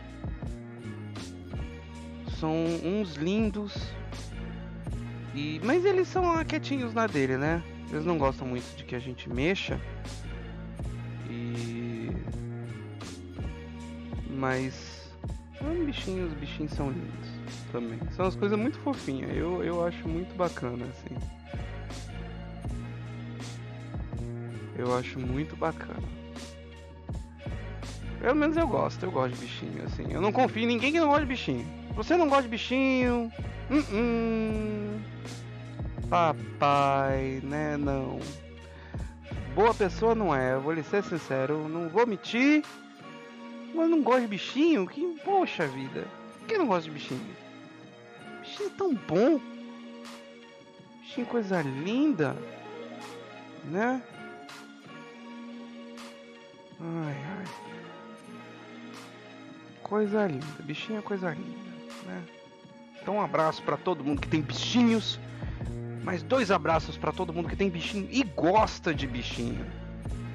são uns lindos. E, mas eles são quietinhos na dele, né? Eles não gostam muito de que a gente mexa. E. Mas. Os bichinhos, os bichinhos são lindos também. São as coisas muito fofinhas. Eu, eu acho muito bacana, assim. Eu acho muito bacana. Pelo menos eu gosto, eu gosto de bichinho, assim. Eu não confio em ninguém que não gosta de bichinho. Você não gosta de bichinho? Uh -uh. Papai, né? Não. Boa pessoa não é, eu vou lhe ser sincero, não vou mentir. Mas não gosto de bichinho? Que poxa vida. Quem não gosta de bichinho? Bichinho tão bom. Bichinho coisa linda. Né? Ai, ai. Coisa linda. Bichinho é coisa linda, né? Então um abraço para todo mundo que tem bichinhos. Mais dois abraços para todo mundo que tem bichinho e gosta de bichinho,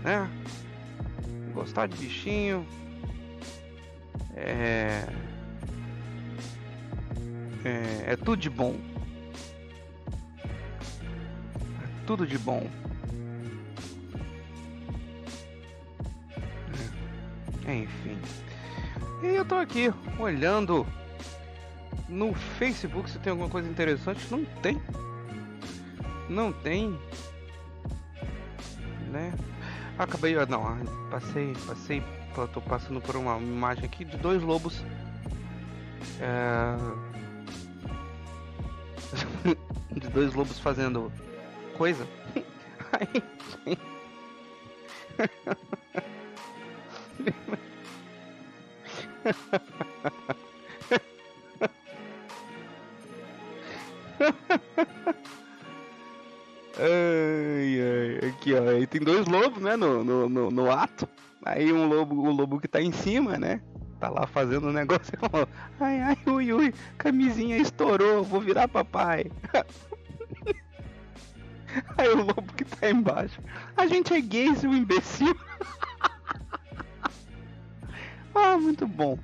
né? Gostar de bichinho é é, é tudo de bom. É tudo de bom. É, enfim. E eu tô aqui olhando no Facebook se tem alguma coisa interessante. Não tem. Não tem. Né? Acabei. Não, passei. Passei. Tô passando por uma imagem aqui de dois lobos. É... de dois lobos fazendo coisa. ai, ai, aqui ó, aí tem dois lobos, né, no, no, no, no, ato. Aí um lobo, o lobo que tá em cima, né, tá lá fazendo um negócio e falou, ai, ai, ui, ui, camisinha estourou, vou virar papai. Aí o lobo que tá embaixo, a gente é gay, seu imbecil. ah, muito bom.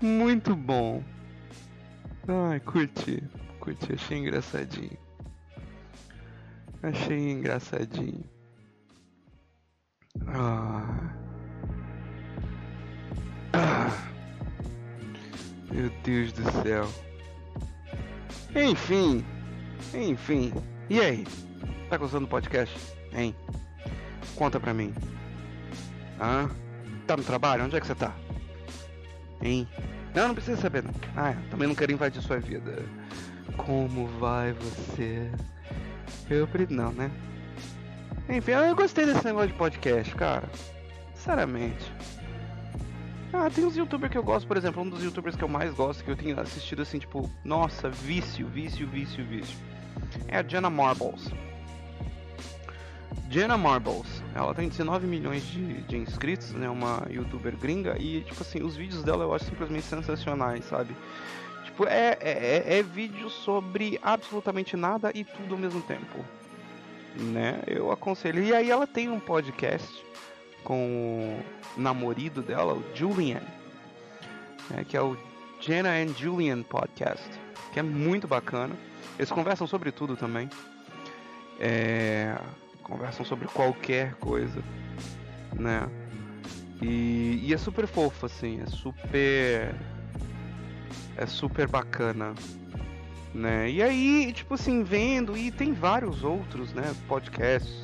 Muito bom. Ai, curti. Curti, achei engraçadinho. Achei engraçadinho. Ah. ah. Meu Deus do céu. Enfim. Enfim. E aí? Tá gostando do podcast? Hein? Conta pra mim. Tá no trabalho? Onde é que você tá? Hein? Não, não precisa saber não. Ah, também não quero invadir sua vida. Como vai você? Eu não, né? Enfim, eu gostei desse negócio de podcast, cara. Sinceramente. Ah, tem uns youtubers que eu gosto, por exemplo, um dos youtubers que eu mais gosto, que eu tenho assistido assim, tipo, nossa, vício, vício, vício, vício. É a Jenna Marbles. Jenna Marbles. Ela tem 19 milhões de, de inscritos, né? Uma youtuber gringa. E, tipo assim, os vídeos dela eu acho simplesmente sensacionais, sabe? Tipo, é, é, é, é vídeo sobre absolutamente nada e tudo ao mesmo tempo. Né? Eu aconselho. E aí ela tem um podcast com o namorado dela, o Julian. Né? Que é o Jenna and Julian Podcast. Que é muito bacana. Eles conversam sobre tudo também. É conversam sobre qualquer coisa, né? E, e, é super fofo, assim, é super. É super bacana, né? E aí, tipo assim, vendo, e tem vários outros, né, podcasts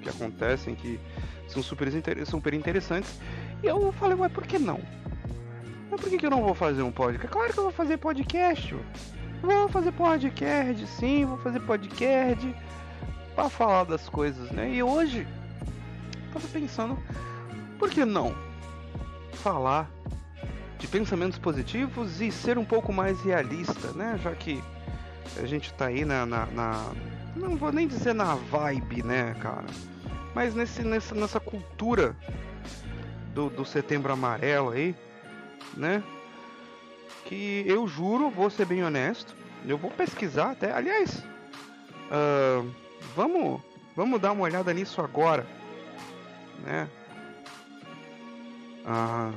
que acontecem que são super, super interessantes. E eu falei, mas por que não? Mas por que, que eu não vou fazer um podcast? Claro que eu vou fazer podcast. Vou fazer podcast, sim, vou fazer podcast para falar das coisas, né? E hoje tava pensando, por que não falar de pensamentos positivos e ser um pouco mais realista, né? Já que a gente tá aí na, na, na não vou nem dizer na vibe, né, cara? Mas nesse, nessa, nessa cultura do, do setembro amarelo aí, né? Que eu juro, vou ser bem honesto, eu vou pesquisar até. Aliás, uh, vamos, vamos dar uma olhada nisso agora, né? Ah,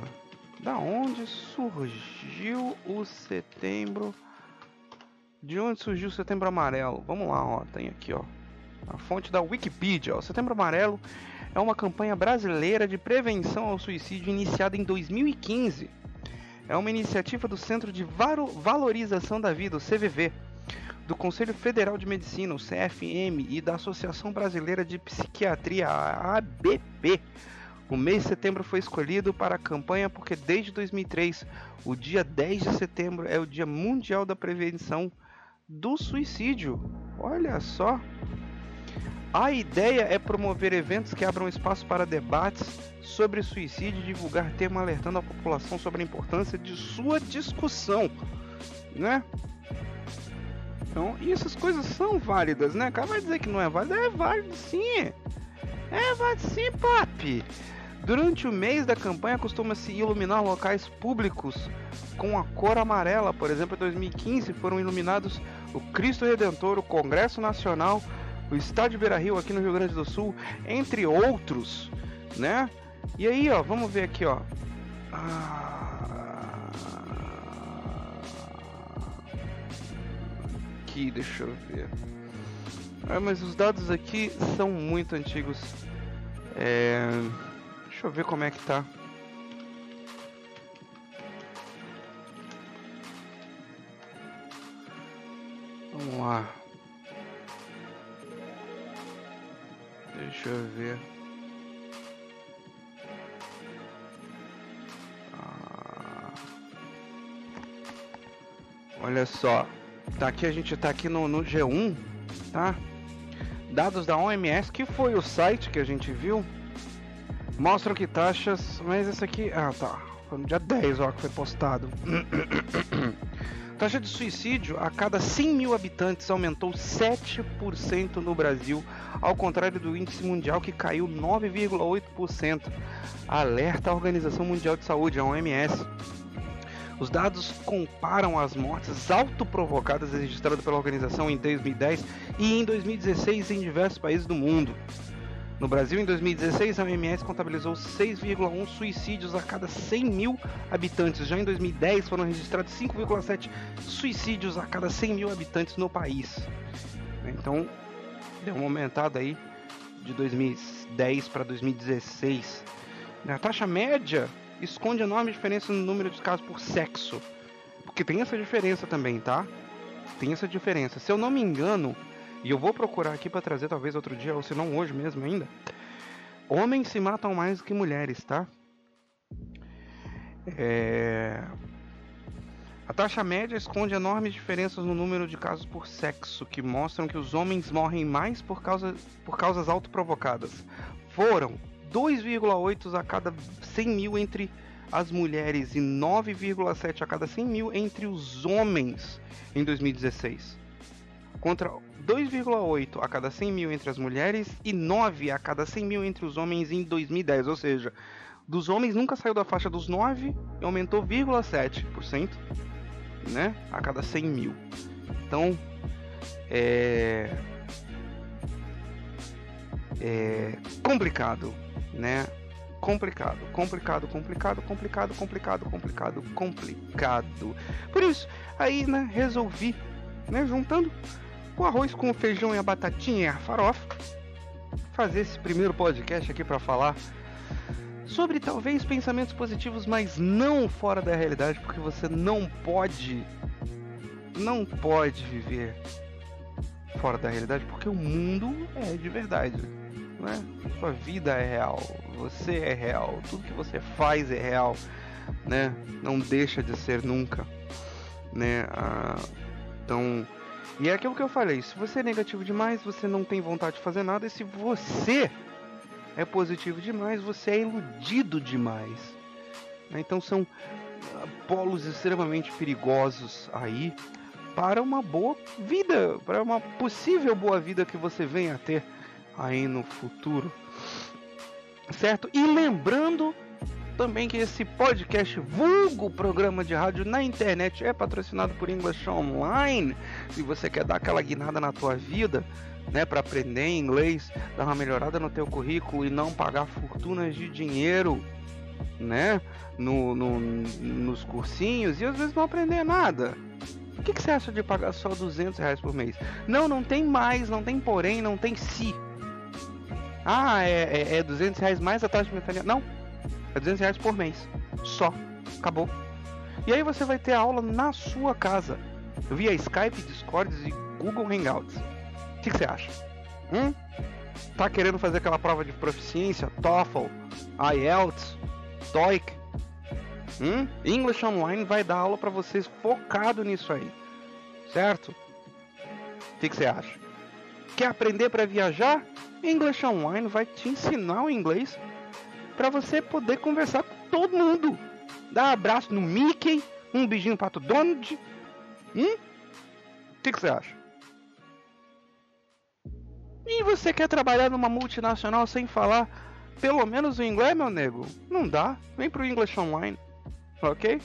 da onde surgiu o setembro De onde surgiu o Setembro Amarelo? Vamos lá, ó, tem aqui, ó. A fonte da Wikipedia, ó. Setembro Amarelo é uma campanha brasileira de prevenção ao suicídio iniciada em 2015. É uma iniciativa do Centro de Valorização da Vida, o CVV, do Conselho Federal de Medicina, o CFM, e da Associação Brasileira de Psiquiatria, a ABP. O mês de setembro foi escolhido para a campanha porque desde 2003, o dia 10 de setembro é o Dia Mundial da Prevenção do Suicídio. Olha só. A ideia é promover eventos que abram espaço para debates sobre suicídio e divulgar tema alertando a população sobre a importância de sua discussão, né? Então, e essas coisas são válidas, né? Cara, vai dizer que não é válido? É válido sim. É válido sim, papi. Durante o mês da campanha costuma-se iluminar locais públicos com a cor amarela. Por exemplo, em 2015 foram iluminados o Cristo Redentor, o Congresso Nacional, o Estádio Beira-Rio aqui no Rio Grande do Sul, entre outros, né? E aí, ó, vamos ver aqui, ó. Ah... Aqui, deixa eu ver. Ah, mas os dados aqui são muito antigos. É... Deixa eu ver como é que tá. Vamos lá. Deixa eu ver. Ah. Olha só. Tá aqui, a gente tá aqui no, no G1, tá? Dados da OMS, que foi o site que a gente viu, mostram que taxas. Mas esse aqui. Ah, tá. Foi no dia 10 ó, que foi postado. taxa de suicídio a cada 100 mil habitantes aumentou 7% no Brasil, ao contrário do índice mundial que caiu 9,8%. Alerta a Organização Mundial de Saúde, a OMS. Os dados comparam as mortes autoprovocadas registradas pela organização em 2010 e em 2016 em diversos países do mundo. No Brasil, em 2016, a OMS contabilizou 6,1 suicídios a cada 100 mil habitantes. Já em 2010, foram registrados 5,7 suicídios a cada 100 mil habitantes no país. Então, deu uma aumentada aí de 2010 para 2016. A taxa média esconde enorme diferença no número de casos por sexo. Porque tem essa diferença também, tá? Tem essa diferença. Se eu não me engano, e eu vou procurar aqui para trazer talvez outro dia, ou se não hoje mesmo ainda. Homens se matam mais que mulheres, tá? É... A taxa média esconde enormes diferenças no número de casos por sexo, que mostram que os homens morrem mais por, causa, por causas autoprovocadas. Foram 2,8 a cada 100 mil entre as mulheres e 9,7 a cada 100 mil entre os homens em 2016. Contra 2,8 a cada 100 mil entre as mulheres e 9 a cada 100 mil entre os homens em 2010. Ou seja, dos homens nunca saiu da faixa dos 9 e aumentou 0,7%, né? A cada 100 mil. Então, é... É complicado, né? Complicado, complicado, complicado, complicado, complicado, complicado, complicado. Por isso, aí, né, resolvi, né, juntando o arroz com o feijão e a batatinha e a farofa. Fazer esse primeiro podcast aqui para falar sobre talvez pensamentos positivos, mas não fora da realidade, porque você não pode não pode viver fora da realidade, porque o mundo é de verdade, né? Sua vida é real, você é real, tudo que você faz é real, né? Não deixa de ser nunca, né? Ah, então e é aquilo que eu falei, se você é negativo demais, você não tem vontade de fazer nada, e se você é positivo demais, você é iludido demais. Né? Então são ah, polos extremamente perigosos aí para uma boa vida, para uma possível boa vida que você venha a ter aí no futuro. Certo? E lembrando também que esse podcast vulgo programa de rádio na internet é patrocinado por English Online. Se você quer dar aquela guinada na tua vida, né, para aprender inglês, dar uma melhorada no teu currículo e não pagar fortunas de dinheiro, né, no, no, nos cursinhos e às vezes não aprender nada, O que, que você acha de pagar só 200 reais por mês? Não, não tem mais, não tem porém, não tem se. Ah, é, é, é 200 reais mais a taxa de mensalidade. Não, é 200 reais por mês. Só. Acabou. E aí você vai ter aula na sua casa. Via Skype, Discord e Google Hangouts. O que, que você acha? Hum? Tá querendo fazer aquela prova de proficiência? TOEFL, IELTS, TOEIC? Hum? English Online vai dar aula para vocês focado nisso aí. Certo? O que, que você acha? Quer aprender para viajar? English Online vai te ensinar o inglês para você poder conversar com todo mundo. Dar abraço no Mickey, um beijinho para o Donald. Hum? O que, que você acha? E você quer trabalhar numa multinacional sem falar pelo menos o inglês, meu nego? Não dá. Vem pro English Online. Ok?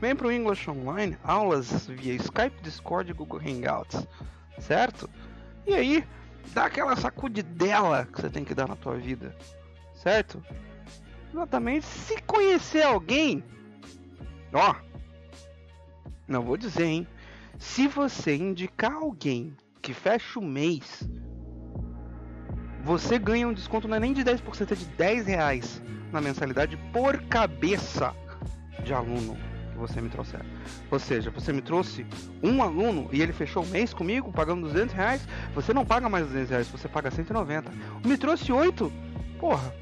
Vem pro English Online, aulas via Skype, Discord e Google Hangouts. Certo? E aí, dá aquela sacudidela que você tem que dar na tua vida. Certo? Exatamente. Se conhecer alguém, ó, não vou dizer, hein? Se você indicar alguém que fecha o mês, você ganha um desconto não é nem de 10%, é de 10 reais na mensalidade por cabeça de aluno você me trouxer. Ou seja, você me trouxe um aluno e ele fechou o mês comigo pagando 200 reais, você não paga mais 200 reais, você paga 190. Me trouxe 8, porra,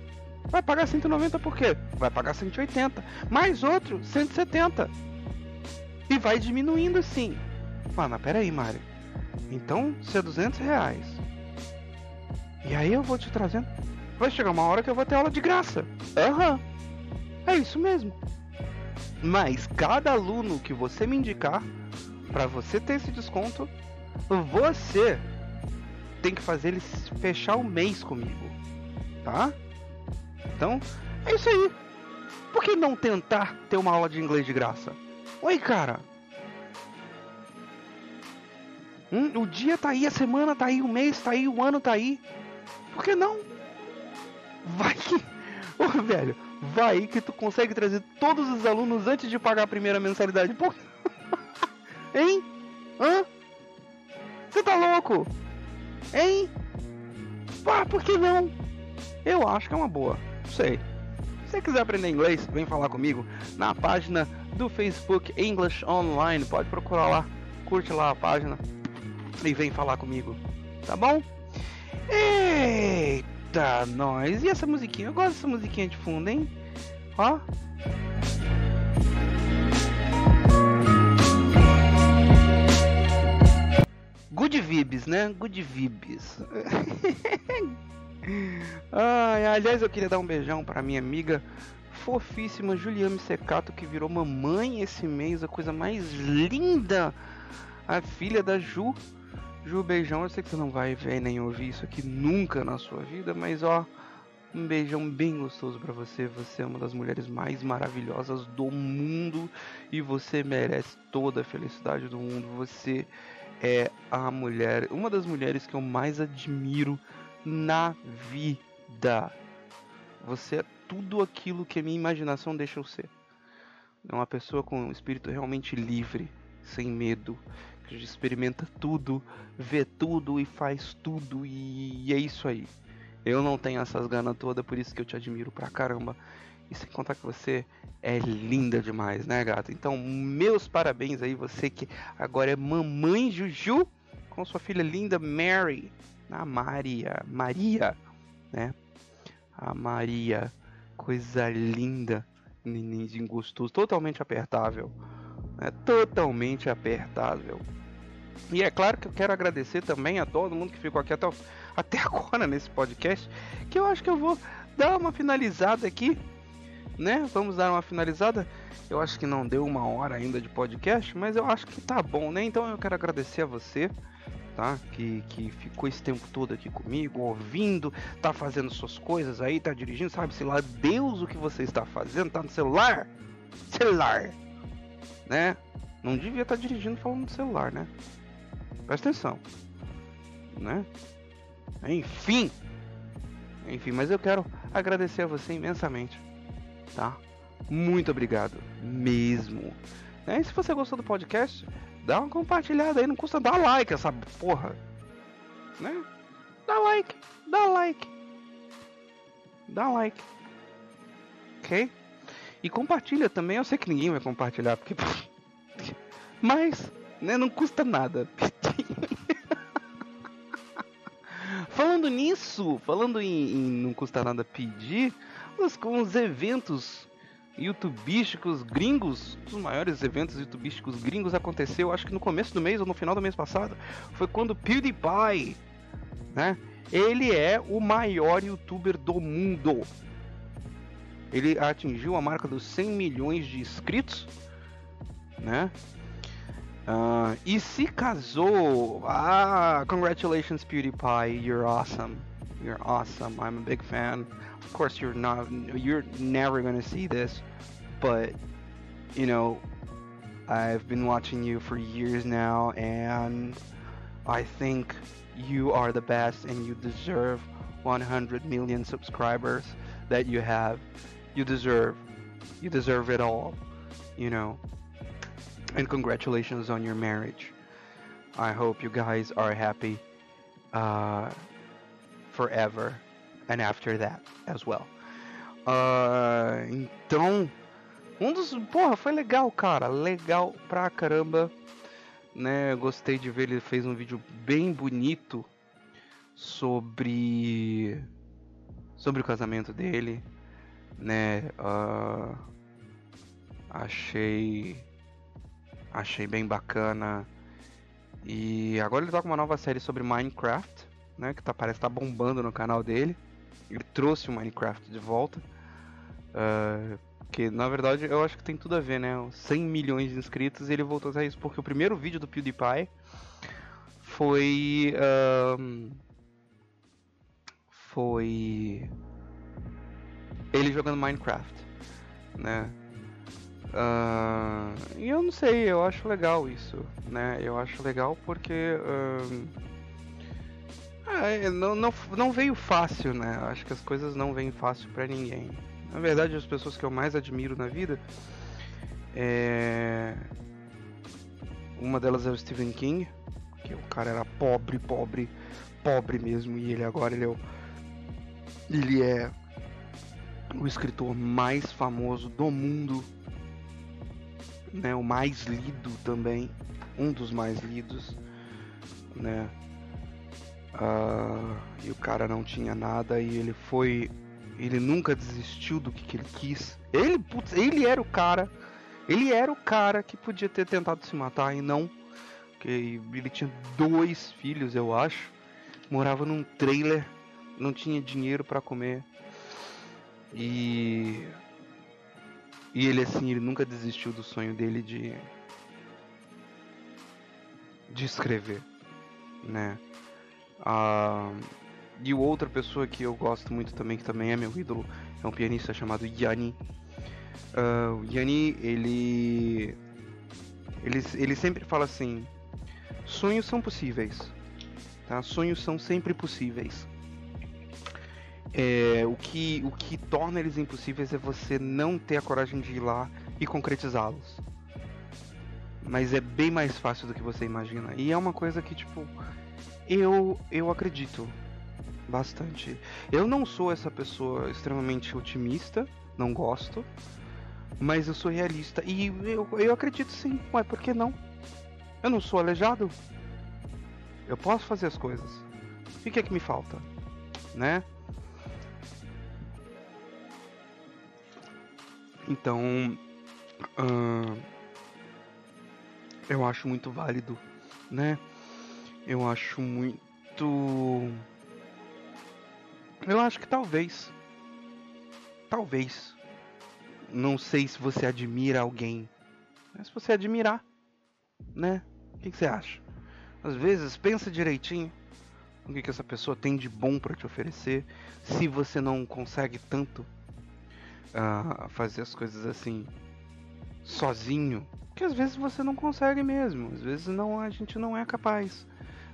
vai pagar 190 por quê? Vai pagar 180. Mais outro, 170. E vai diminuindo assim. Mano, pera aí, Mário. Então, se é 200 reais. E aí eu vou te trazendo. Vai chegar uma hora que eu vou ter aula de graça. Aham. Uhum. É isso mesmo. Mas cada aluno que você me indicar, para você ter esse desconto, você tem que fazer ele fechar o mês comigo. Tá? Então, é isso aí. Por que não tentar ter uma aula de inglês de graça? Oi, cara. Hum, o dia tá aí, a semana tá aí, o mês tá aí, o ano tá aí. Por que não? Vai que. Ô, velho, vai que tu consegue trazer todos os alunos antes de pagar a primeira mensalidade. Por... hein? Hã? Você tá louco? Hein? Pá, por que não? Eu acho que é uma boa. Não sei. Se você quiser aprender inglês, vem falar comigo na página do Facebook English Online. Pode procurar lá, curte lá a página e vem falar comigo, tá bom? Eita, nós! E essa musiquinha? Eu gosto dessa musiquinha de fundo, hein? Ó. Good vibes, né? Good vibes. Ai, aliás, eu queria dar um beijão para minha amiga fofíssima Juliane Secato, que virou mamãe esse mês, a coisa mais linda. A filha da Ju. Ju, beijão. Eu sei que você não vai ver nem ouvir isso aqui nunca na sua vida, mas ó, um beijão bem gostoso para você. Você é uma das mulheres mais maravilhosas do mundo e você merece toda a felicidade do mundo. Você é a mulher, uma das mulheres que eu mais admiro na vida. Você é tudo aquilo que a minha imaginação deixa eu ser. É uma pessoa com um espírito realmente livre, sem medo, experimenta tudo, vê tudo e faz tudo e é isso aí. Eu não tenho essas ganas todas, por isso que eu te admiro pra caramba. E sem contar que você é linda demais, né, gata? Então, meus parabéns aí, você que agora é mamãe Juju com sua filha linda Mary a Maria, Maria, né? A Maria, coisa linda, nenenzinho gostoso, totalmente apertável, né? Totalmente apertável. E é claro que eu quero agradecer também a todo mundo que ficou aqui até, até agora nesse podcast, que eu acho que eu vou dar uma finalizada aqui, né? Vamos dar uma finalizada. Eu acho que não deu uma hora ainda de podcast, mas eu acho que tá bom, né? Então eu quero agradecer a você tá? Que, que ficou esse tempo todo aqui comigo, ouvindo, tá fazendo suas coisas aí, tá dirigindo, sabe? Sei lá, Deus o que você está fazendo, tá no celular? Celular, né? Não devia estar tá dirigindo falando no celular, né? Presta atenção, né? Enfim, enfim, mas eu quero agradecer a você imensamente, tá? Muito obrigado, mesmo. Né? E se você gostou do podcast, Dá uma compartilhada aí, não custa dar like essa porra. Né? Dá like, dá like. Dá like. Ok? E compartilha também, eu sei que ninguém vai compartilhar, porque. Mas, né, não custa nada. falando nisso, falando em, em, não custa nada pedir, os, com os eventos youtubísticos gringos, os maiores eventos youtubísticos gringos aconteceu, acho que no começo do mês ou no final do mês passado, foi quando PewDiePie, né? Ele é o maior youtuber do mundo. Ele atingiu a marca dos 100 milhões de inscritos, né? Uh, e se casou. Ah, congratulations, PewDiePie. You're awesome. You're awesome. I'm a big fan. Of course, you're not. You're never gonna see this, but you know, I've been watching you for years now, and I think you are the best, and you deserve 100 million subscribers that you have. You deserve. You deserve it all. You know and congratulations on your marriage. I hope you guys are happy uh, forever and after that as well. Uh, então, um dos. Porra, foi legal, cara. Legal pra caramba. Né, gostei de ver, ele fez um vídeo bem bonito sobre sobre o casamento dele, né? Uh, achei Achei bem bacana. E agora ele tá com uma nova série sobre Minecraft, né? Que tá, parece estar tá bombando no canal dele. Ele trouxe o Minecraft de volta. Uh, que na verdade eu acho que tem tudo a ver, né? 100 milhões de inscritos e ele voltou a isso. Porque o primeiro vídeo do PewDiePie foi. Foi. Ele jogando Minecraft, né? Uh, e eu não sei, eu acho legal isso, né? Eu acho legal porque uh, não, não, não veio fácil, né? Acho que as coisas não vêm fácil para ninguém. Na verdade, as pessoas que eu mais admiro na vida é uma delas é o Stephen King, que o cara era pobre, pobre, pobre mesmo e ele agora ele é o ele é o escritor mais famoso do mundo né, o mais lido também, um dos mais lidos, né? Uh, e o cara não tinha nada e ele foi, ele nunca desistiu do que, que ele quis. Ele, putz, ele era o cara, ele era o cara que podia ter tentado se matar e não, porque ele tinha dois filhos, eu acho, morava num trailer, não tinha dinheiro para comer e e ele assim, ele nunca desistiu do sonho dele de de escrever, né? Ah, e outra pessoa que eu gosto muito também, que também é meu ídolo, é um pianista chamado Yanni. Uh, Yanni, ele, ele, ele sempre fala assim: sonhos são possíveis, tá? Sonhos são sempre possíveis. É, o, que, o que torna eles impossíveis é você não ter a coragem de ir lá e concretizá-los. Mas é bem mais fácil do que você imagina. E é uma coisa que, tipo, eu, eu acredito bastante. Eu não sou essa pessoa extremamente otimista, não gosto, mas eu sou realista. E eu, eu acredito sim, ué, por que não? Eu não sou aleijado. Eu posso fazer as coisas. O que é que me falta? Né? Então, eu acho muito válido, né? Eu acho muito. Eu acho que talvez. Talvez. Não sei se você admira alguém. Mas se você admirar, né? O que, que você acha? Às vezes, pensa direitinho o que, que essa pessoa tem de bom para te oferecer. Se você não consegue tanto a fazer as coisas assim sozinho, que às vezes você não consegue mesmo, às vezes não a gente não é capaz.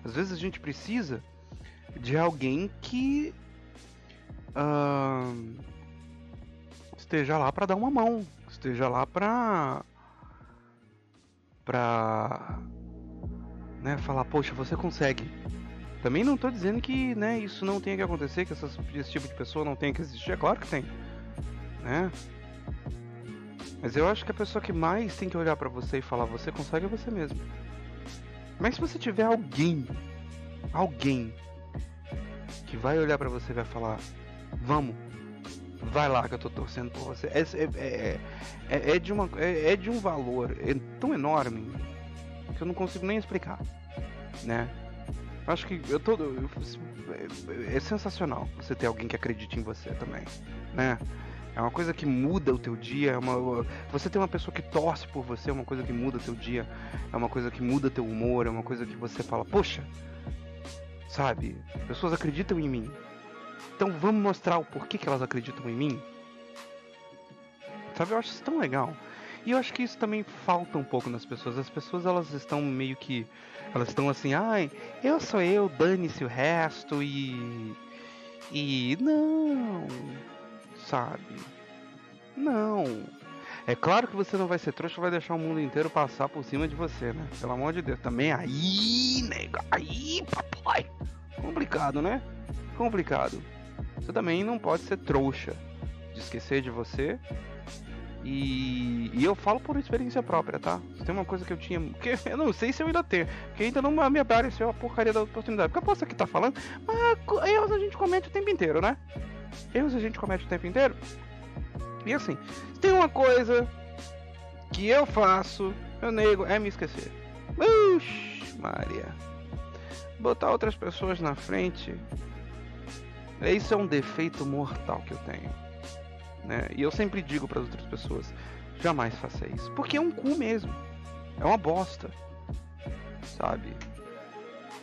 Às vezes a gente precisa de alguém que uh, esteja lá para dar uma mão, esteja lá para para né? Falar, poxa, você consegue. Também não tô dizendo que, né, isso não tenha que acontecer, que essas, esse tipo de pessoa não tenha que existir, é claro que tem, né? Mas eu acho que a pessoa que mais tem que olhar para você e falar, você consegue é você mesmo. Mas se você tiver alguém, alguém que vai olhar para você e vai falar, vamos, vai lá que eu tô torcendo por você. É, é, é, é de, uma, é, é de um valor tão enorme que eu não consigo nem explicar, né? Acho que eu tô. É sensacional você ter alguém que acredite em você também, né? É uma coisa que muda o teu dia, é uma, você ter uma pessoa que torce por você é uma coisa que muda o teu dia, é uma coisa que muda teu humor, é uma coisa que você fala, poxa, sabe? Pessoas acreditam em mim. Então vamos mostrar o porquê que elas acreditam em mim. Sabe, eu acho isso tão legal. E eu acho que isso também falta um pouco nas pessoas. As pessoas elas estão meio que. Elas estão assim, ai, eu sou eu, dane-se o resto e. E. Não sabe? Não. É claro que você não vai ser trouxa, vai deixar o mundo inteiro passar por cima de você, né? Pelo amor de Deus. Também aí, nega. Aí, papai. Complicado, né? Complicado. Você também não pode ser trouxa de esquecer de você. E, e eu falo por experiência própria, tá? Tem uma coisa que eu tinha. Que eu não sei se eu ainda tenho. Que ainda não me apareceu a porcaria da oportunidade. Porque eu posso aqui tá falando, mas erros a gente comete o tempo inteiro, né? Erros a gente comete o tempo inteiro. E assim, tem uma coisa que eu faço, meu nego, é me esquecer. Ux, Maria. Botar outras pessoas na frente. Isso é um defeito mortal que eu tenho. Né? E eu sempre digo para as outras pessoas: jamais faça isso. Porque é um cu mesmo. É uma bosta. Sabe?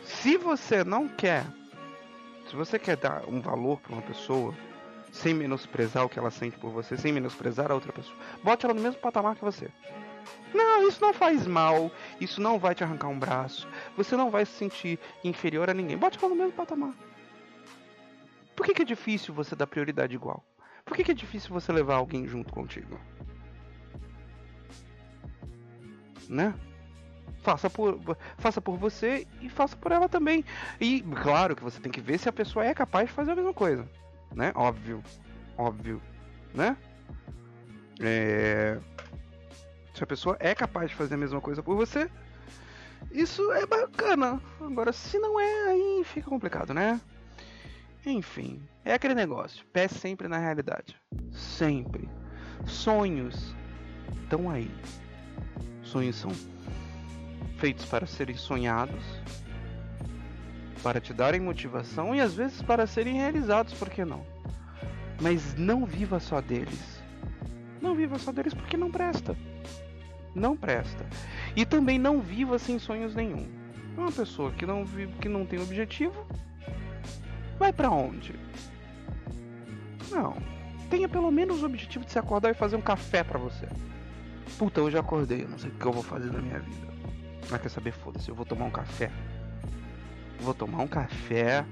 Se você não quer se você quer dar um valor para uma pessoa, sem menosprezar o que ela sente por você, sem menosprezar a outra pessoa, bote ela no mesmo patamar que você. Não, isso não faz mal, isso não vai te arrancar um braço, você não vai se sentir inferior a ninguém. Bote ela no mesmo patamar. Por que, que é difícil você dar prioridade igual? Por que, que é difícil você levar alguém junto contigo? Né? Faça por, faça por você e faça por ela também. E claro que você tem que ver se a pessoa é capaz de fazer a mesma coisa, né? Óbvio, óbvio, né? É... Se a pessoa é capaz de fazer a mesma coisa por você, isso é bacana. Agora, se não é, aí fica complicado, né? Enfim, é aquele negócio. Pé sempre na realidade. Sempre. Sonhos estão aí. Sonhos são feitos para serem sonhados, para te darem motivação e às vezes para serem realizados, por que não? Mas não viva só deles. Não viva só deles porque não presta. Não presta. E também não viva sem sonhos nenhum. Uma pessoa que não vive, que não tem objetivo, vai para onde? Não. Tenha pelo menos o objetivo de se acordar e fazer um café para você. Puta, hoje acordei, eu não sei o que eu vou fazer na minha vida. Mas quer saber? Foda-se, eu vou tomar um café. Vou tomar um café.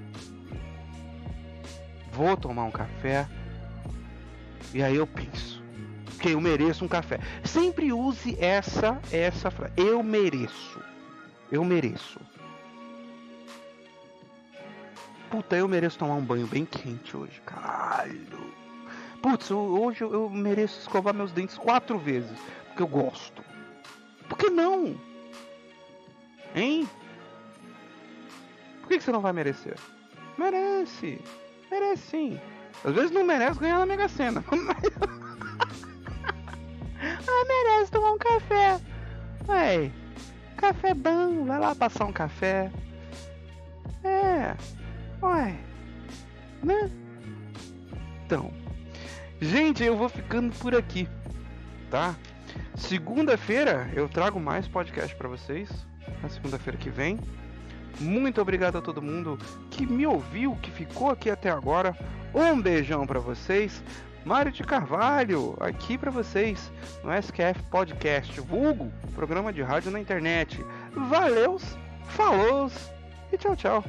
Vou tomar um café. E aí eu penso que eu mereço um café. Sempre use essa essa frase. Eu mereço. Eu mereço. Puta, eu mereço tomar um banho bem quente hoje, caralho. Putz, hoje eu mereço escovar meus dentes quatro vezes, porque eu gosto. Por que não? Hein? Por que, você não vai merecer? Merece. Merece sim. Às vezes não merece ganhar na Mega Sena. ah, merece tomar um café. Ué, café bom. Vai lá passar um café. É. Ué. Né? Então. Gente, eu vou ficando por aqui. Tá? Segunda-feira eu trago mais podcast para vocês na segunda-feira que vem. Muito obrigado a todo mundo que me ouviu, que ficou aqui até agora. Um beijão para vocês. Mário de Carvalho, aqui para vocês no SQF Podcast, vulgo programa de rádio na internet. Valeus, falou e tchau, tchau.